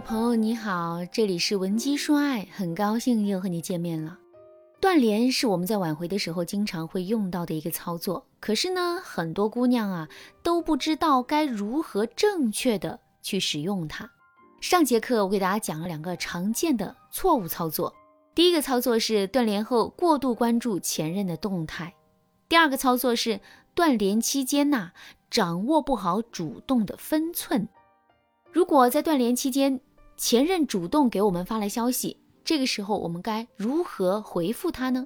朋友你好，这里是文姬说爱，很高兴又和你见面了。断联是我们在挽回的时候经常会用到的一个操作，可是呢，很多姑娘啊都不知道该如何正确的去使用它。上节课我给大家讲了两个常见的错误操作，第一个操作是断联后过度关注前任的动态，第二个操作是断联期间呐掌握不好主动的分寸。如果在断联期间，前任主动给我们发来消息，这个时候我们该如何回复他呢？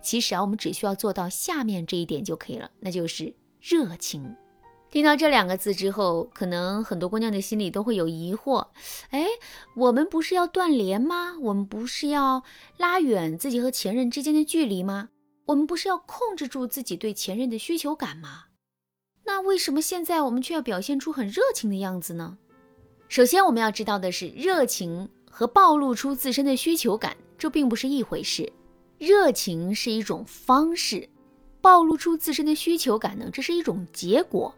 其实啊，我们只需要做到下面这一点就可以了，那就是热情。听到这两个字之后，可能很多姑娘的心里都会有疑惑：哎，我们不是要断联吗？我们不是要拉远自己和前任之间的距离吗？我们不是要控制住自己对前任的需求感吗？那为什么现在我们却要表现出很热情的样子呢？首先，我们要知道的是，热情和暴露出自身的需求感，这并不是一回事。热情是一种方式，暴露出自身的需求感呢，这是一种结果。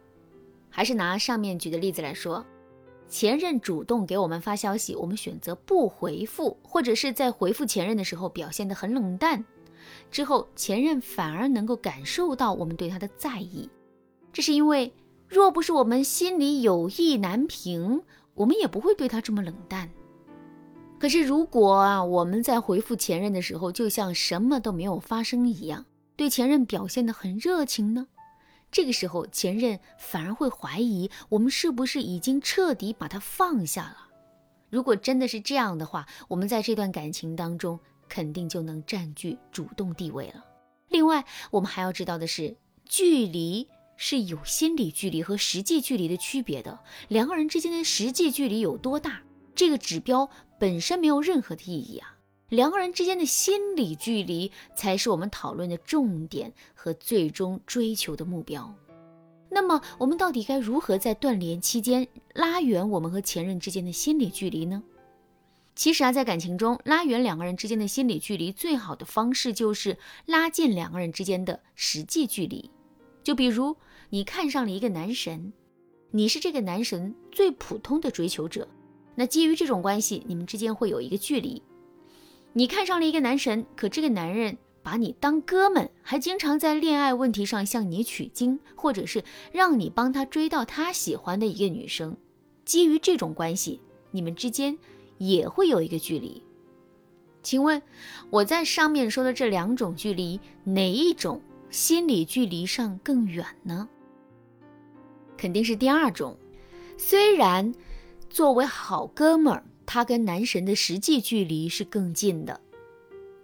还是拿上面举的例子来说，前任主动给我们发消息，我们选择不回复，或者是在回复前任的时候表现得很冷淡，之后前任反而能够感受到我们对他的在意，这是因为，若不是我们心里有意难平。我们也不会对他这么冷淡。可是，如果啊，我们在回复前任的时候，就像什么都没有发生一样，对前任表现得很热情呢？这个时候，前任反而会怀疑我们是不是已经彻底把他放下了。如果真的是这样的话，我们在这段感情当中肯定就能占据主动地位了。另外，我们还要知道的是，距离。是有心理距离和实际距离的区别的，两个人之间的实际距离有多大，这个指标本身没有任何的意义啊。两个人之间的心理距离才是我们讨论的重点和最终追求的目标。那么，我们到底该如何在断联期间拉远我们和前任之间的心理距离呢？其实啊，在感情中拉远两个人之间的心理距离，最好的方式就是拉近两个人之间的实际距离。就比如。你看上了一个男神，你是这个男神最普通的追求者，那基于这种关系，你们之间会有一个距离。你看上了一个男神，可这个男人把你当哥们，还经常在恋爱问题上向你取经，或者是让你帮他追到他喜欢的一个女生，基于这种关系，你们之间也会有一个距离。请问我在上面说的这两种距离，哪一种心理距离上更远呢？肯定是第二种，虽然作为好哥们儿，他跟男神的实际距离是更近的。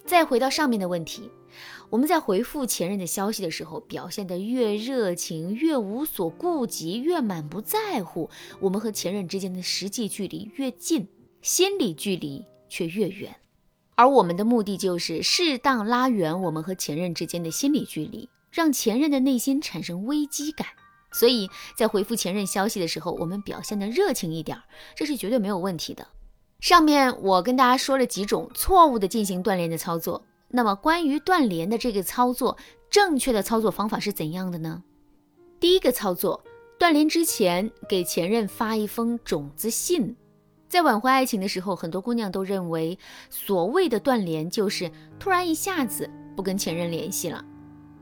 再回到上面的问题，我们在回复前任的消息的时候，表现得越热情、越无所顾忌、越满不在乎，我们和前任之间的实际距离越近，心理距离却越远。而我们的目的就是适当拉远我们和前任之间的心理距离，让前任的内心产生危机感。所以在回复前任消息的时候，我们表现的热情一点，这是绝对没有问题的。上面我跟大家说了几种错误的进行断联的操作，那么关于断联的这个操作，正确的操作方法是怎样的呢？第一个操作，断联之前给前任发一封种子信。在挽回爱情的时候，很多姑娘都认为所谓的断联就是突然一下子不跟前任联系了。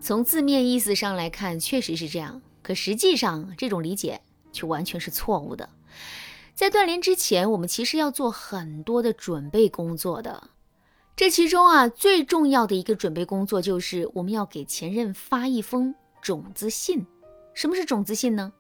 从字面意思上来看，确实是这样。可实际上，这种理解却完全是错误的。在断联之前，我们其实要做很多的准备工作的。这其中啊，最重要的一个准备工作就是我们要给前任发一封种子信。什么是种子信呢？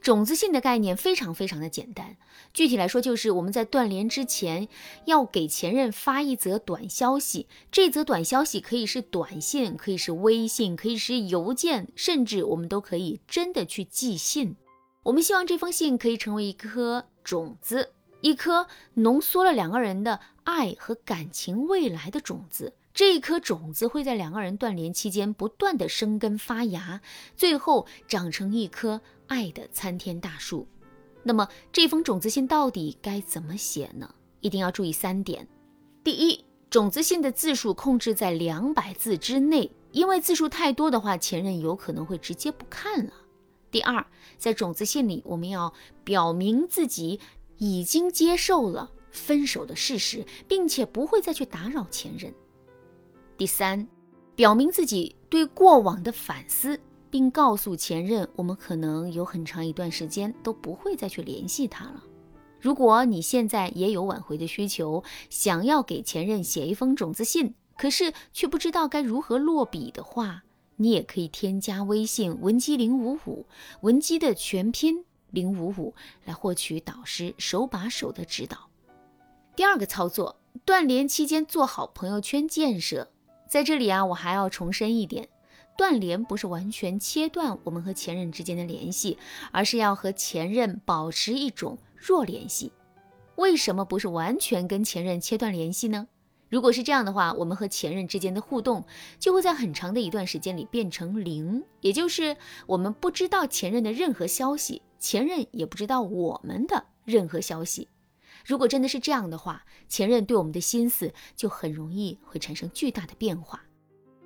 种子信的概念非常非常的简单，具体来说就是我们在断联之前要给前任发一则短消息，这则短消息可以是短信，可以是微信，可以是邮件，甚至我们都可以真的去寄信。我们希望这封信可以成为一颗种子，一颗浓缩了两个人的爱和感情未来的种子。这一颗种子会在两个人断联期间不断的生根发芽，最后长成一棵爱的参天大树。那么这封种子信到底该怎么写呢？一定要注意三点：第一，种子信的字数控制在两百字之内，因为字数太多的话，前任有可能会直接不看了；第二，在种子信里，我们要表明自己已经接受了。分手的事实，并且不会再去打扰前任。第三，表明自己对过往的反思，并告诉前任，我们可能有很长一段时间都不会再去联系他了。如果你现在也有挽回的需求，想要给前任写一封种子信，可是却不知道该如何落笔的话，你也可以添加微信文姬零五五，文姬的全拼零五五，来获取导师手把手的指导。第二个操作，断联期间做好朋友圈建设。在这里啊，我还要重申一点，断联不是完全切断我们和前任之间的联系，而是要和前任保持一种弱联系。为什么不是完全跟前任切断联系呢？如果是这样的话，我们和前任之间的互动就会在很长的一段时间里变成零，也就是我们不知道前任的任何消息，前任也不知道我们的任何消息。如果真的是这样的话，前任对我们的心思就很容易会产生巨大的变化。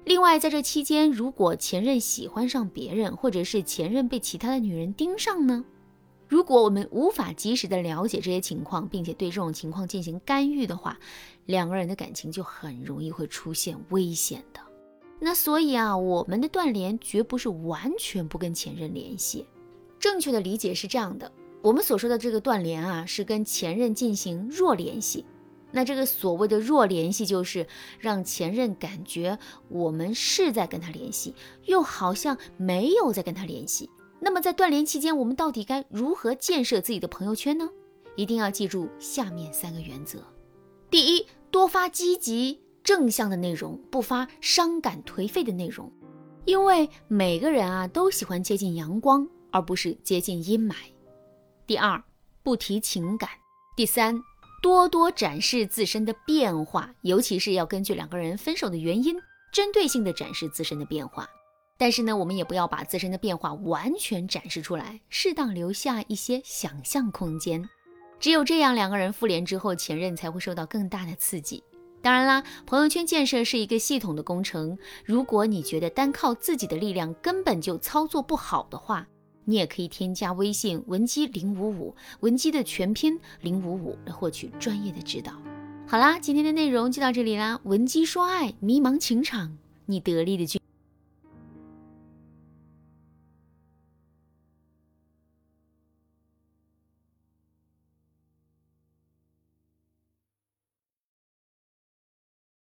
另外，在这期间，如果前任喜欢上别人，或者是前任被其他的女人盯上呢？如果我们无法及时的了解这些情况，并且对这种情况进行干预的话，两个人的感情就很容易会出现危险的。那所以啊，我们的断联绝不是完全不跟前任联系。正确的理解是这样的。我们所说的这个断联啊，是跟前任进行弱联系。那这个所谓的弱联系，就是让前任感觉我们是在跟他联系，又好像没有在跟他联系。那么在断联期间，我们到底该如何建设自己的朋友圈呢？一定要记住下面三个原则：第一，多发积极正向的内容，不发伤感颓废的内容，因为每个人啊都喜欢接近阳光，而不是接近阴霾。第二，不提情感；第三，多多展示自身的变化，尤其是要根据两个人分手的原因，针对性的展示自身的变化。但是呢，我们也不要把自身的变化完全展示出来，适当留下一些想象空间。只有这样，两个人复联之后，前任才会受到更大的刺激。当然啦，朋友圈建设是一个系统的工程，如果你觉得单靠自己的力量根本就操作不好的话，你也可以添加微信文姬零五五，文姬的全拼零五五来获取专业的指导。好啦，今天的内容就到这里啦。文姬说爱，迷茫情场，你得力的军。